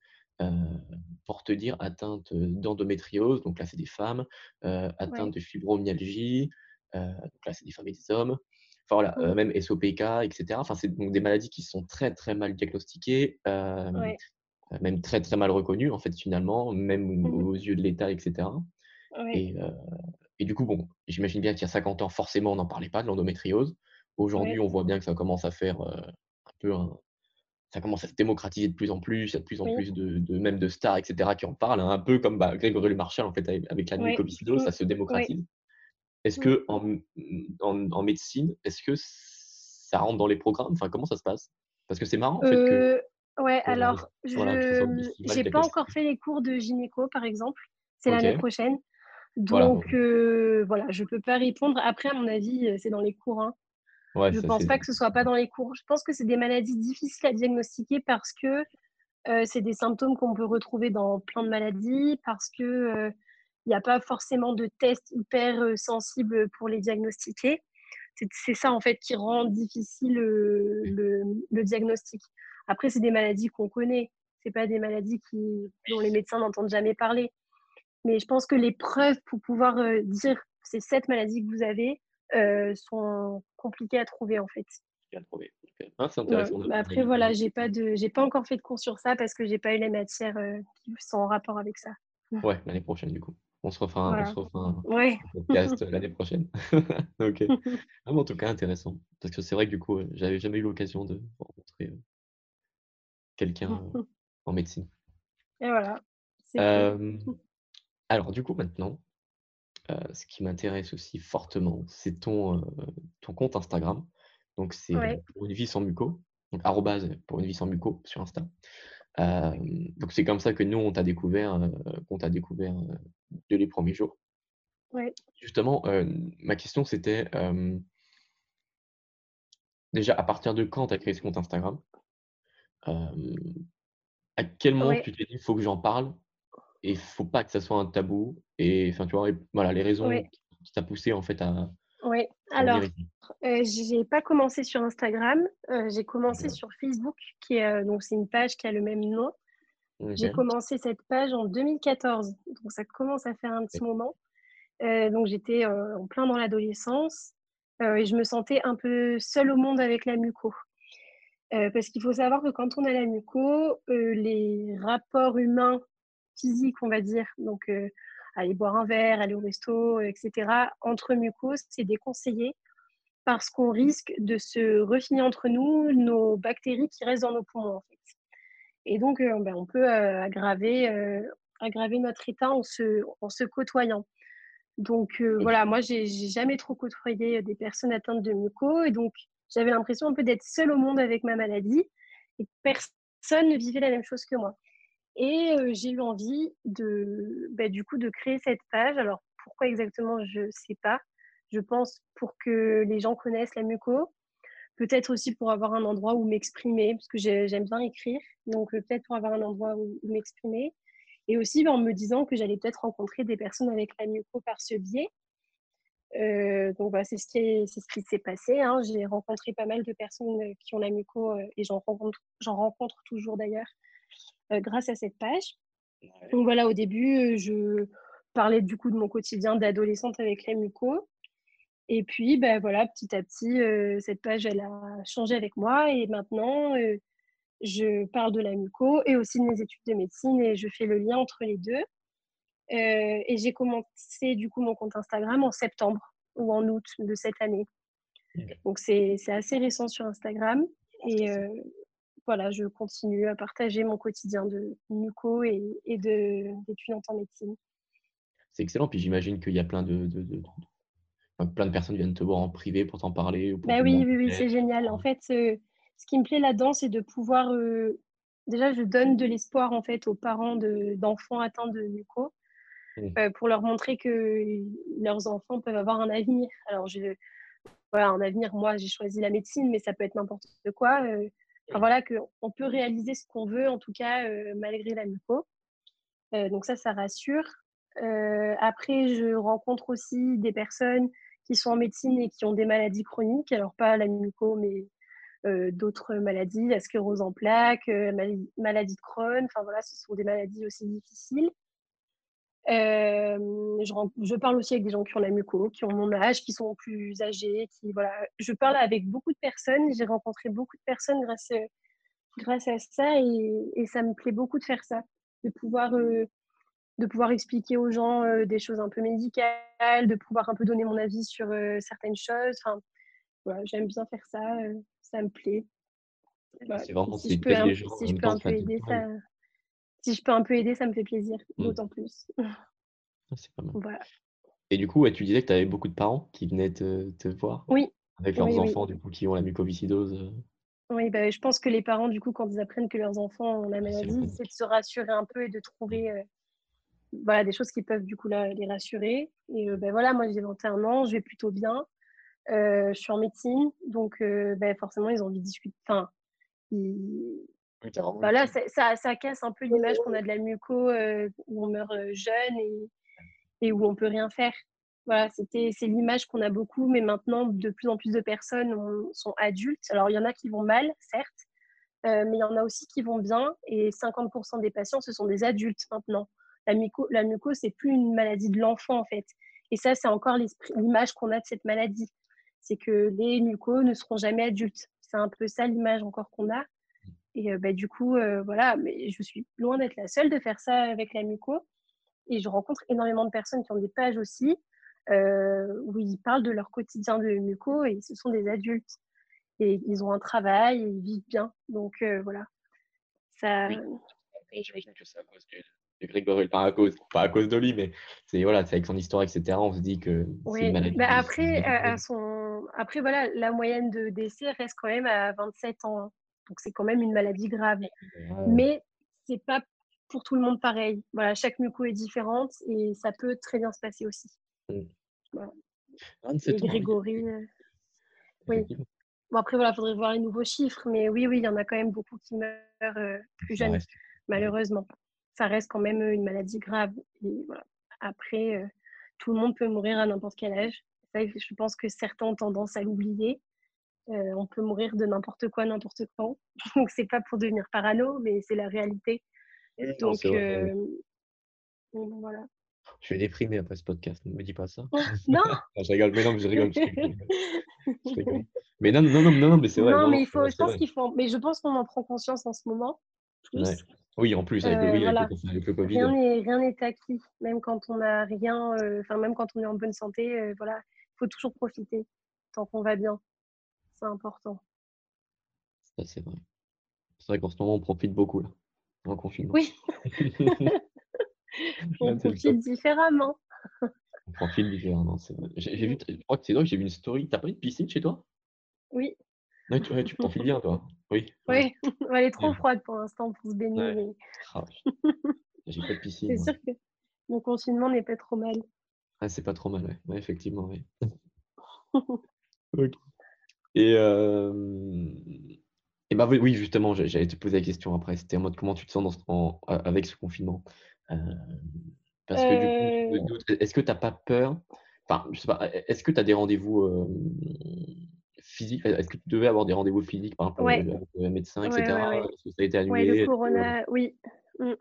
pour te dire atteinte d'endométriose, donc là c'est des femmes, atteinte de fibromyalgie, donc là c'est des femmes et des hommes, enfin voilà, mmh. même SOPK, etc. Enfin, c'est donc des maladies qui sont très très mal diagnostiquées, même très très mal reconnues en fait finalement, même mmh aux yeux de l'État, etc. Et, et, du coup, bon, j'imagine bien qu'il y a 50 ans, forcément, on n'en parlait pas de l'endométriose. Aujourd'hui, on voit bien que ça commence à faire un peu un, ça commence à se démocratiser de plus en plus, il y a de plus en plus de, même de stars, etc., qui en parlent, hein, un peu comme bah, Grégory Le Marchal, en fait, avec la nuit oui. ça se démocratise. Est-ce que en, en, médecine, est-ce que ça rentre dans les programmes? Enfin, comment ça se passe? Parce que c'est marrant, en fait, que... Euh, ouais, alors, je n'ai pas encore fait les cours de gynéco, par exemple. C'est l'année prochaine. Donc, voilà, euh, voilà je ne peux pas répondre. Après, à mon avis, euh, c'est dans les cours. Hein je ne pense pas que ce soit pas dans les cours. Je pense que c'est des maladies difficiles à diagnostiquer parce que euh, c'est des symptômes qu'on peut retrouver dans plein de maladies, parce que il euh, n'y a pas forcément de tests hyper euh, sensibles pour les diagnostiquer. C'est ça en fait qui rend difficile le, le, diagnostic. Après, c'est des maladies qu'on connaît. C'est pas des maladies qui, dont les médecins n'entendent jamais parler. Mais je pense que les preuves pour pouvoir dire c'est cette maladie que vous avez, sont compliqués à trouver en fait. À trouver. Ah, c'est intéressant. Bah, après, voilà, j'ai pas de, j'ai pas encore fait de cours sur ça parce que j'ai pas eu les matières qui sont en rapport avec ça. <laughs> Ouais, l'année prochaine du coup. On se refait un, podcast l'année prochaine. <laughs> ok. <laughs> Ah, en tout cas, intéressant. Parce que c'est vrai que du coup, j'avais jamais eu l'occasion de rencontrer quelqu'un en médecine. Et voilà. alors, du coup, maintenant, ce qui m'intéresse aussi fortement, c'est ton, ton compte Instagram. Donc, c'est pour une vie sans muco. Donc, arrobase pour une vie sans muco sur Insta. donc, c'est comme ça que nous, on t'a découvert, qu'on t'a découvert de les premiers jours. Justement, ma question, c'était déjà, à partir de quand tu as créé ce compte Instagram? À quel moment tu t'es dit, il faut que j'en parle et il faut pas que ça soit un tabou et enfin, tu vois, voilà, les raisons qui t'ont poussé en fait à. Oui, alors, euh, j'ai pas commencé sur Instagram, j'ai commencé sur Facebook, qui est donc c'est une page qui a le même nom. J'ai commencé cette page en 2014, donc ça commence à faire un petit moment. donc j'étais en plein dans l'adolescence et je me sentais un peu seule au monde avec la muco. Euh, parce qu'il faut savoir que quand on a la muco, euh, les rapports humains physiques, on va dire, donc euh, aller boire un verre, aller au resto, etc., entre mucos, c'est déconseillé parce qu'on risque de se refiler entre nous nos bactéries qui restent dans nos poumons, en fait. Et donc, ben, on peut aggraver, aggraver notre état en se, en se côtoyant. Donc, voilà, moi, j'ai jamais trop côtoyé des personnes atteintes de muco. Et donc, j'avais l'impression un peu d'être seule au monde avec ma maladie et personne ne vivait la même chose que moi. Et j'ai eu envie de, bah, du coup, de créer cette page. Alors, pourquoi exactement, je ne sais pas. Je pense pour que les gens connaissent la muco. Peut-être aussi pour avoir un endroit où m'exprimer, parce que j'aime bien écrire. Donc, peut-être pour avoir un endroit où, m'exprimer. Et aussi bah, en me disant que j'allais peut-être rencontrer des personnes avec la muco par ce biais. Donc voilà, c'est ce qui s'est passé. Hein. J'ai rencontré pas mal de personnes qui ont la muco et j'en rencontre toujours d'ailleurs grâce à cette page. Donc voilà, au début, je parlais du coup de mon quotidien d'adolescente avec la muco. Et puis, ben voilà, petit à petit, cette page, elle a changé avec moi. Et maintenant, je parle de la muco et aussi de mes études de médecine et je fais le lien entre les deux. Euh, et j'ai commencé du coup mon compte Instagram en septembre ou en août de cette année. Donc c'est assez récent sur Instagram. Et euh, voilà, je continue à partager mon quotidien de muco et, et d'étudiante en médecine. C'est excellent. Puis j'imagine qu'il y a plein de, plein de personnes viennent te voir en privé pour t'en parler. bah oui, oui, oui, c'est génial. En fait, ce, ce qui me plaît là-dedans, c'est de pouvoir. Euh, déjà, je donne de l'espoir en fait aux parents d'enfants atteints de muco Mmh. Euh, pour leur montrer que leurs enfants peuvent avoir un avenir. Alors, je, voilà, un avenir, moi, j'ai choisi la médecine, mais ça peut être n'importe quoi. Euh, enfin, voilà, qu'on peut réaliser ce qu'on veut, en tout cas, euh, malgré la muco. donc ça, ça rassure. après, je rencontre aussi des personnes qui sont en médecine et qui ont des maladies chroniques. Alors, pas la muco, mais d'autres maladies, la sclérose en plaques, maladie de Crohn. Enfin, voilà, ce sont des maladies aussi difficiles. Je, je, parle aussi avec des gens qui ont la muco, qui ont mon âge, qui sont plus âgés, qui voilà. Je parle avec beaucoup de personnes. J'ai rencontré beaucoup de personnes grâce grâce à ça et, et, ça me plaît beaucoup de faire ça, de pouvoir euh, de pouvoir expliquer aux gens euh, des choses un peu médicales, de pouvoir un peu donner mon avis sur certaines choses. Enfin, voilà, j'aime bien faire ça, ça me plaît. C'est vraiment si je peux, un, si je peux un peu aider, ça, si je peux un peu aider, ça me fait plaisir, mmh. d'autant plus. Ah, c'est pas mal. Et du coup, tu disais que tu avais beaucoup de parents qui venaient te, te voir Oui. Avec leurs enfants, du coup, qui ont la mucoviscidose. Euh. Oui, bah, je pense que les parents, du coup, quand ils apprennent que leurs enfants ont la maladie, c'est de se rassurer un peu et de trouver euh, voilà, des choses qui peuvent, du coup, là, les rassurer. Et ben voilà, moi, j'ai 21 ans, je vais plutôt bien. je suis en médecine, donc bah, forcément, ils ont envie de discuter. Enfin, voilà, ça, ça, casse un peu l'image qu'on a de la muco euh, où on meurt euh, jeune et, et, où on peut rien faire. Voilà, c'était c'est l'image qu'on a beaucoup, mais maintenant de plus en plus de personnes sont adultes. Alors il y en a qui vont mal, certes, euh, mais il y en a aussi qui vont bien. Et 50% des patients, ce sont des adultes maintenant. La muco, la muco, c'est plus une maladie de l'enfant en fait. Et ça, c'est encore l'image qu'on a de cette maladie. C'est que les mucos ne seront jamais adultes. C'est un peu ça l'image encore qu'on a. Et bah, du coup, voilà, mais je suis loin d'être la seule de faire ça avec la muco. Et je rencontre énormément de personnes qui ont des pages aussi, où ils parlent de leur quotidien de muco et ce sont des adultes. Et ils ont un travail et ils vivent bien. Donc voilà. Ça... Oui. J'imagine que c'est à cause de, Grégory, pas à cause, pas à cause de lui, mais c'est voilà, avec son histoire, etc. On se dit que c'est une maladie. Bah après, à, son... après, voilà, la moyenne de décès reste quand même à 27 ans. Donc c'est quand même une maladie grave. Mais c'est pas pour tout le monde pareil. Voilà, chaque muco est différente et ça peut très bien se passer aussi. Mmh. Voilà. et Grégory. Euh, oui. Bon, après, voilà, il faudrait voir les nouveaux chiffres, mais oui, oui, il y en a quand même beaucoup qui meurent euh, plus jeunes, malheureusement. Ça reste quand même une maladie grave. Et voilà. Après, euh, tout le monde peut mourir à n'importe quel âge. je pense que certains ont tendance à l'oublier. Euh, on peut mourir de n'importe quoi, n'importe quand. <laughs> Donc, c'est pas pour devenir parano, mais c'est la réalité. Donc, euh, voilà. Je vais déprimer après ce podcast, ne me dis pas ça. <laughs> <laughs> non Je rigole, mais non, je rigole. Mais non, non, non, non, mais c'est vrai. Non, mais il faut, je pense qu'il faut. Mais je pense qu'on en prend conscience en ce moment. Oui, en plus, avec, oui, avec, le, Covid. Rien n'est acquis, même quand on n'a rien, euh, enfin, même quand on est en bonne santé, voilà, il faut toujours profiter tant qu'on va bien c'est important. Ça, c'est vrai. C'est vrai qu'en ce moment, on profite beaucoup, là, en confinement. Oui. <laughs> <laughs> on profite différemment. on profite différemment, c'est vrai. J'ai, vu, je crois que c'est drôle, j'ai vu une story. T'as pas une piscine chez toi? Oui. Ouais, tu, tu profites bien, toi. Oui. <laughs> Oui, elle est trop froide pour l'instant pour se baigner. Ah, j'ai pas de piscine. C'est sûr que mon confinement n'est pas trop mal. Ah, c'est pas trop mal, ouais. ouais effectivement, oui. ok. Et, et bah oui, justement, j'allais te poser la question après. C'était en mode comment tu te sens dans avec ce confinement Parce que du coup, euh est-ce que tu n'as pas peur Enfin, je sais pas, est-ce que tu as des rendez-vous physiques Est-ce que tu devais avoir des rendez-vous physiques, par exemple, avec le médecin, etc. Que ça a été annulé Oui, le corona, oui. Mmh.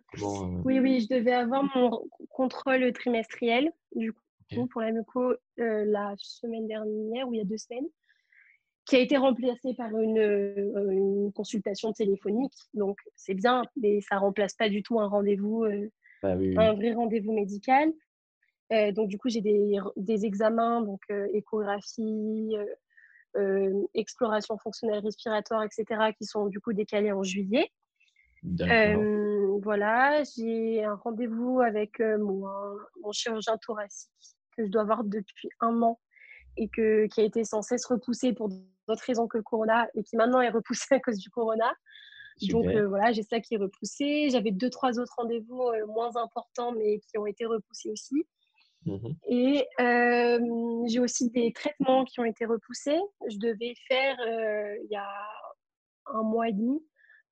Oui, oui, je devais avoir mon contrôle trimestriel, du coup, pour la muco, la semaine dernière, ou il y a deux semaines qui a été remplacé par une, euh, une consultation téléphonique. Donc, c'est bien, mais ça ne remplace pas du tout un rendez-vous, euh, bah un vrai rendez-vous médical. Euh, donc, du coup, j'ai des, des, examens, donc échographie, exploration fonctionnelle respiratoire, etc., qui sont du coup décalés en juillet. voilà, j'ai un rendez-vous avec mon, mon chirurgien thoracique que je dois avoir depuis un an et que, qui a été sans cesse repoussé pour d'autres raisons que le corona et qui maintenant est repoussé <laughs> à cause du corona. Donc euh, voilà, j'ai ça qui est repoussé. J'avais deux, trois autres rendez-vous euh, moins importants, mais qui ont été repoussés aussi. Mmh et euh, j'ai aussi des traitements qui ont été repoussés. Je devais faire, il y a un mois et demi,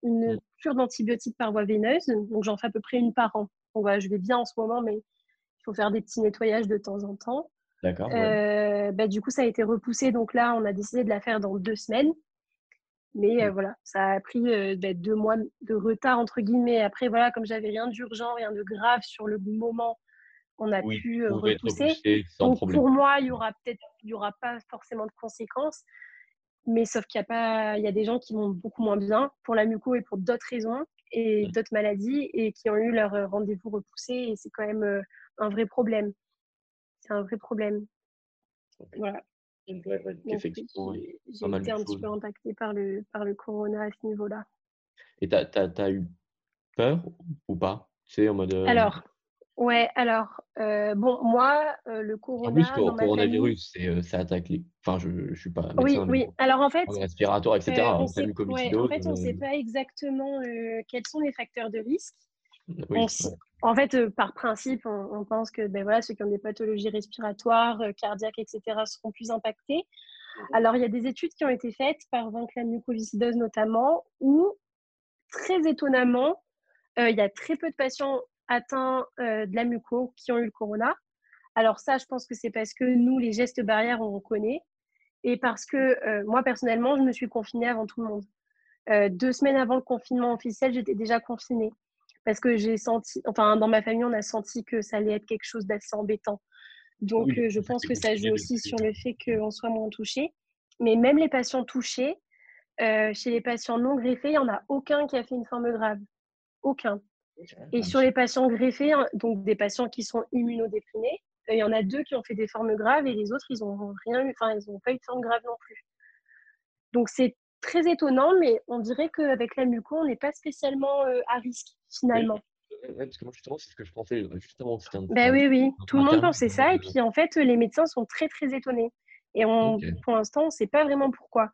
une mmh. cure d'antibiotiques par voie veineuse. Donc j'en fais à peu près une par an. Donc voilà, je vais bien en ce moment, mais il faut faire des petits nettoyages de temps en temps. D'accord. Euh, bah, du coup, ça a été repoussé. Donc là, on a décidé de la faire dans deux semaines. Mais euh, mmh. voilà, ça a pris euh, bah, deux mois de retard, entre guillemets. Après, voilà, comme j'avais rien d'urgent, rien de grave sur le moment, on a pu repousser. Donc pour moi, il y aura peut-être, il y aura pas forcément de conséquences. Mais sauf qu'il y a pas, il y a des gens qui vont beaucoup moins bien pour la muco et pour d'autres raisons et mmh. d'autres maladies et qui ont eu leur rendez-vous repoussé et c'est quand même un vrai problème c'est un vrai problème. Voilà. j'ai été un petit peu impactée par le, par le corona à ce niveau-là. Et tu as, eu peur ou pas? Tu en mode, euh, Alors, ouais, alors, euh, bon, moi, euh, le corona. En plus, le coronavirus, ça attaque les. Enfin, je ne suis pas. oui, oui. Alors, en fait. Respiratoire, etc. on sait, en fait, on ne sait pas exactement quels sont les facteurs de risque. Oui, en fait, euh, par principe, on, pense que ben voilà, ceux qui ont des pathologies respiratoires, euh, cardiaques, etc., seront plus impactés. Mhm. Alors, il y a des études qui ont été faites par la mucoviscidose notamment, où, très étonnamment, euh, il y a très peu de patients atteints de la muco qui ont eu le corona. Alors ça, je pense que c'est parce que nous, les gestes barrières, on connaît. Et parce que moi, personnellement, je me suis confinée avant tout le monde. deux semaines avant le confinement officiel, j'étais déjà confinée parce que j'ai senti, enfin, dans ma famille, on a senti que ça allait être quelque chose d'assez embêtant. Donc, je pense que ça joue aussi sur le fait qu'on soit moins touché. Mais même les patients touchés, chez les patients non greffés, il n'y en a aucun qui a fait une forme grave. Aucun. Et sur les patients greffés, hein, donc des patients qui sont immunodéprimés, il y en a deux qui ont fait des formes graves et les autres, ils n'ont rien enfin, ils n'ont pas eu de forme grave non plus. Donc c'est très étonnant, mais on dirait qu'avec la muco, on n'est pas spécialement à risque finalement. parce que moi, justement, c'est ce que je pensais justement. Ben oui, oui, tout le monde pensait ça. Et puis, en fait, les médecins sont très, très étonnés. Et on, pour l'instant, on ne sait pas vraiment pourquoi.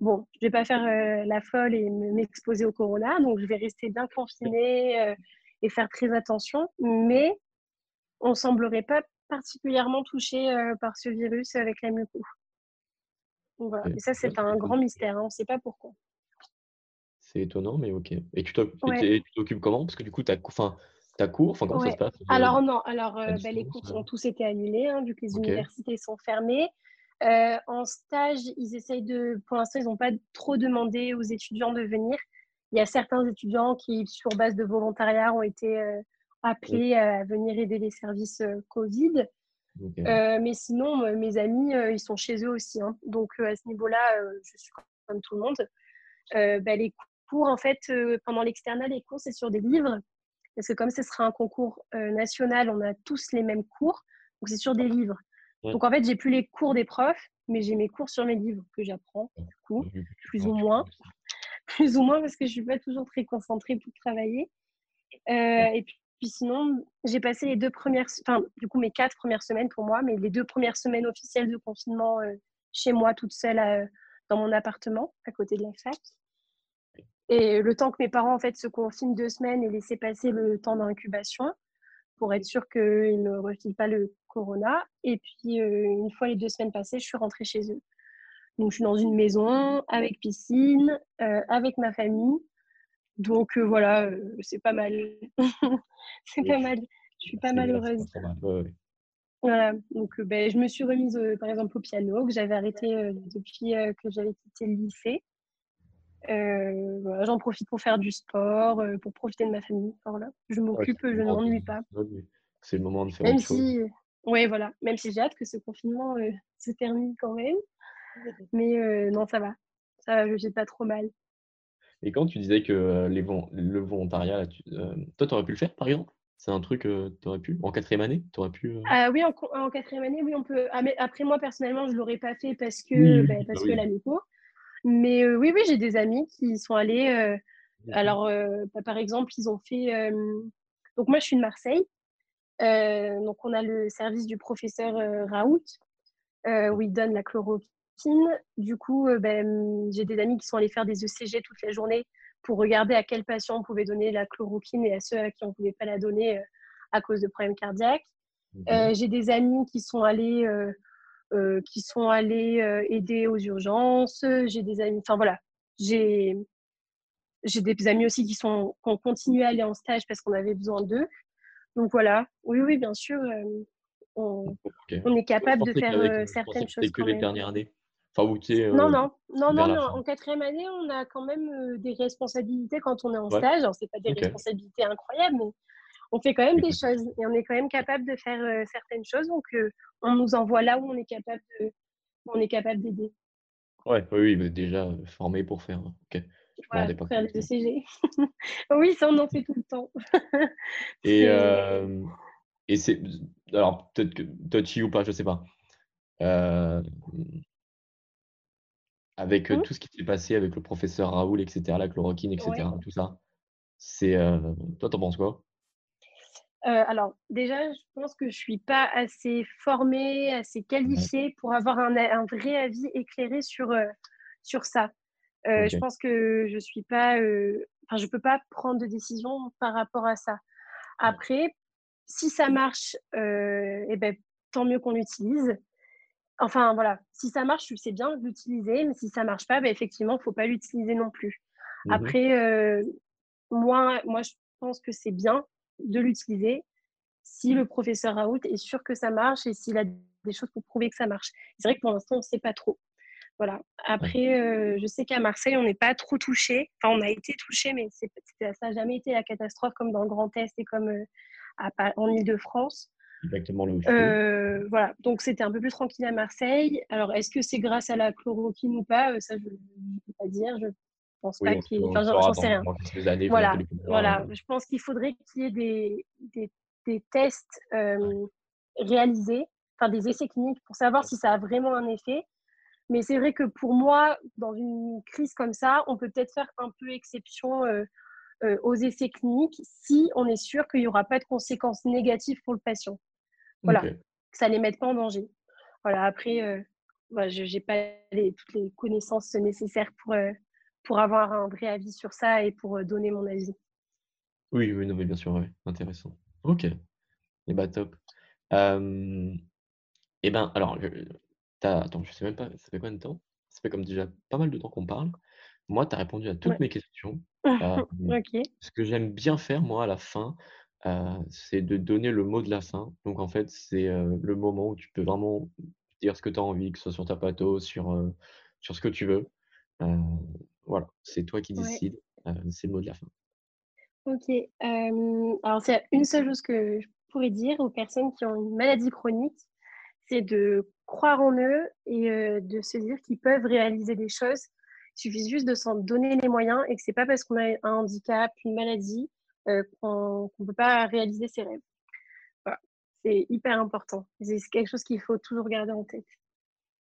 Bon, je ne vais pas faire la folle et m'exposer au corona, donc je vais rester bien confinée et faire très attention. Mais on ne semblerait pas particulièrement touché par ce virus avec la muco. Voilà. Et ça, c'est un grand mystère. Hein. On ne sait pas pourquoi. C'est étonnant, mais ok. Et tu t'occupes comment? Parce que du coup, tu as, enfin, cours, enfin, comment ça se passe? Alors, non, alors bah, les cours ont tous été annulés, hein, vu que les universités sont fermées. en stage, ils essayent de. Pour l'instant, ils n'ont pas trop demandé aux étudiants de venir. Il y a certains étudiants qui, sur base de volontariat, ont été appelés à venir aider les services Covid. Mais sinon, mes amis, ils sont chez eux aussi. Hein. Donc, à ce niveau-là, je suis comme tout le monde. Bah, les cours, en fait, pendant l'externat, les cours, c'est sur des livres. Parce que comme ce sera un concours national, on a tous les mêmes cours. Donc, c'est sur des livres. Donc, en fait, j'ai plus les cours des profs, mais j'ai mes cours sur mes livres que j'apprends, du coup, plus ou moins. <laughs> Plus ou moins, parce que je suis pas toujours très concentrée pour travailler. et puis, puis sinon, j'ai passé les deux premières, enfin, du coup, mes quatre premières semaines pour moi, mais les deux premières semaines officielles de confinement euh, chez moi, toute seule euh, dans mon appartement, à côté de la fac. Et le temps que mes parents, en fait, se confinent deux semaines et laisser passer le temps d'incubation pour être sûr qu'ils ne refilent pas le corona. Et puis, euh, une fois les deux semaines passées, je suis rentrée chez eux. Donc, je suis dans une maison avec piscine, avec ma famille. Donc voilà, c'est pas mal. <laughs> c'est pas mal. Je suis pas malheureuse. Voilà, donc ben, je me suis remise par exemple au piano que j'avais arrêté depuis que j'avais quitté le lycée. J'en profite pour faire du sport, pour profiter de ma famille. Voilà. Je m'occupe, je ne m'ennuie pas. C'est le moment de faire même si, Oui, voilà. Même si j'ai hâte que ce confinement se termine quand même. Mais non, ça va. Ça va, je ne pas trop mal. Et quand tu disais que les le volontariat, toi, tu aurais pu le faire, par exemple? C'est un truc que tu aurais pu? En quatrième année tu aurais pu, ah Oui, en, quatrième année, oui, on peut. Ah, après, moi, personnellement, je ne l'aurais pas fait parce que, bah, parce bah que la méco. Mais oui, oui, j'ai des amis qui sont allés. alors, bah, par exemple, ils ont fait. donc, moi, je suis de Marseille. donc, on a le service du professeur Raoult, où il donne la chloroquine du coup, euh, ben, j'ai des amis qui sont allés faire des ECG toute la journée pour regarder à quel patient on pouvait donner la chloroquine et à ceux à qui on ne pouvait pas la donner euh, à cause de problèmes cardiaques. Euh, j'ai des amis qui sont allés, qui sont allés aider aux urgences. J'ai des amis, enfin voilà, j'ai j'ai des amis aussi qui, sont, qui ont continué à aller en stage parce qu'on avait besoin d'eux. Donc voilà, oui, oui, bien sûr, on, on, est capable de faire certaines choses. que les dernières années non, euh, non, non, non, en quatrième année, on a quand même euh, des responsabilités quand on est en stage. Alors, c'est pas des responsabilités incroyables, mais on fait quand même des choses et on est quand même capable de faire euh, certaines choses. Donc, on nous envoie là où on est capable de, on est capable d'aider. Ouais, oui, oui, déjà formé pour faire. Ok. pour faire les ECG. <laughs> oui, ça, on en fait tout le temps. <laughs> et et c'est alors peut-être que touchy ou pas, je sais pas. Euh, avec mmh. tout ce qui s'est passé avec le professeur Raoul, etc., la chloroquine, etc., tout ça. C'est, toi, t'en penses quoi? Alors, déjà, je pense que je ne suis pas assez formée, assez qualifiée pour avoir un, un, vrai avis éclairé sur, sur ça. Je pense que je suis pas, enfin, je peux pas prendre de décision par rapport à ça. Après, si ça marche, eh ben, tant mieux qu'on l'utilise. Enfin, voilà, si ça marche, c'est bien de l'utiliser, mais si ça marche pas, bah, effectivement, il ne faut pas l'utiliser non plus. Mmh Après, moi, moi, je pense que c'est bien de l'utiliser si le professeur Raoult est sûr que ça marche et s'il a des choses pour prouver que ça marche. C'est vrai que pour l'instant, on ne sait pas trop. Voilà. Après, je sais qu'à Marseille, on n'est pas trop touché. Enfin, on a été touché, mais ça n'a jamais été la catastrophe comme dans le Grand Est et comme en Ile-de-France. Exactement euh, Voilà, donc c'était un peu plus tranquille à Marseille. Alors, est-ce que c'est grâce à la chloroquine ou pas? Ça, je ne peux pas dire. Je pense pas qu'il enfin, j'en sais rien. voilà, voilà. je pense qu'il faudrait qu'il y ait des, des, des tests réalisés, enfin des essais cliniques pour savoir si ça a vraiment un effet. Mais c'est vrai que pour moi, dans une crise comme ça, on peut peut-être faire un peu exception euh, euh, aux essais cliniques si on est sûr qu'il n'y aura pas de conséquences négatives pour le patient. Voilà, que ça ne les mette pas en danger. Voilà, après, euh, je n'ai pas toutes les connaissances nécessaires pour, pour avoir un vrai avis sur ça et pour donner mon avis. Oui, oui, non, mais bien sûr, ouais. intéressant. Ok, et eh bah top. Euh, et ben, alors, attends, je sais même pas, ça fait combien de temps? Ça fait comme déjà pas mal de temps qu'on parle. Moi, tu as répondu à toutes mes questions. <laughs> ce que j'aime bien faire, moi, à la fin, c'est de donner le mot de la fin. Donc, en fait, c'est le moment où tu peux vraiment dire ce que tu as envie, que ce soit sur ta pato, sur, sur ce que tu veux. voilà, c'est toi qui décides. c'est le mot de la fin. Ok. alors, c'est une seule chose que je pourrais dire aux personnes qui ont une maladie chronique, c'est de croire en eux et de se dire qu'ils peuvent réaliser des choses. Il suffit juste de s'en donner les moyens et que c'est pas parce qu'on a un handicap, une maladie, euh, qu'on ne peut pas réaliser ses rêves. Voilà. C'est hyper important. C'est quelque chose qu'il faut toujours garder en tête.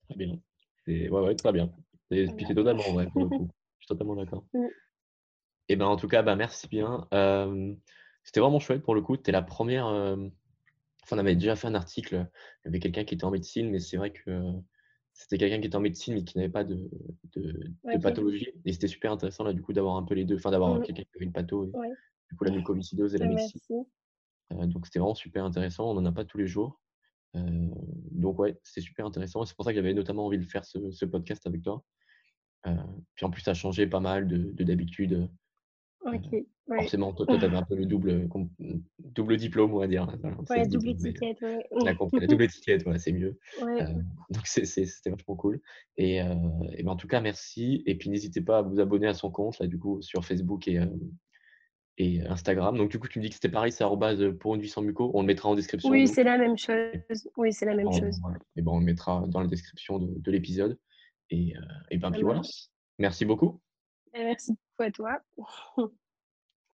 Très bien. Ouais, ouais, très bien. Et puis c'est totalement vrai pour le <laughs> coup. Je suis totalement d'accord. Mm. Et ben en tout cas, bah, merci bien. Euh, c'était vraiment chouette pour le coup. Tu es la première on avait déjà fait un article, il y avait quelqu'un qui était en médecine, mais c'est vrai que c'était quelqu'un qui était en médecine mais qui n'avait pas de, pathologie. Et c'était super intéressant là du coup d'avoir un peu les deux, enfin d'avoir mmh. quelqu'un qui avait une patho, du coup la mucoviscidose et la médecine. Euh, donc c'était vraiment super intéressant, on n'en a pas tous les jours. Euh, donc ouais, c'était super intéressant. C'est pour ça que j'avais notamment envie de faire ce, podcast avec toi. Euh, puis en plus, ça a changé pas mal de d'habitude. Forcément, toi, tu avais un peu le double, double diplôme, on va dire. ouais, double étiquette, ouais. <laughs> La, double étiquette, ouais, c'est mieux. <laughs> Euh, donc, c'était vachement cool. Et, euh, et ben, en tout cas, merci. Et puis, n'hésitez pas à vous abonner à son compte, là, du coup, sur Facebook et, euh, et Instagram. Donc, du coup, tu me dis que c'était pareil, c'est pour une vie sans muco. On le mettra en description. Oui, c'est la même chose. Oui, c'est la même chose. Et ben, on le mettra dans la description de, de l'épisode. Et, et ben, puis voilà. Merci beaucoup. Merci beaucoup à toi. <laughs>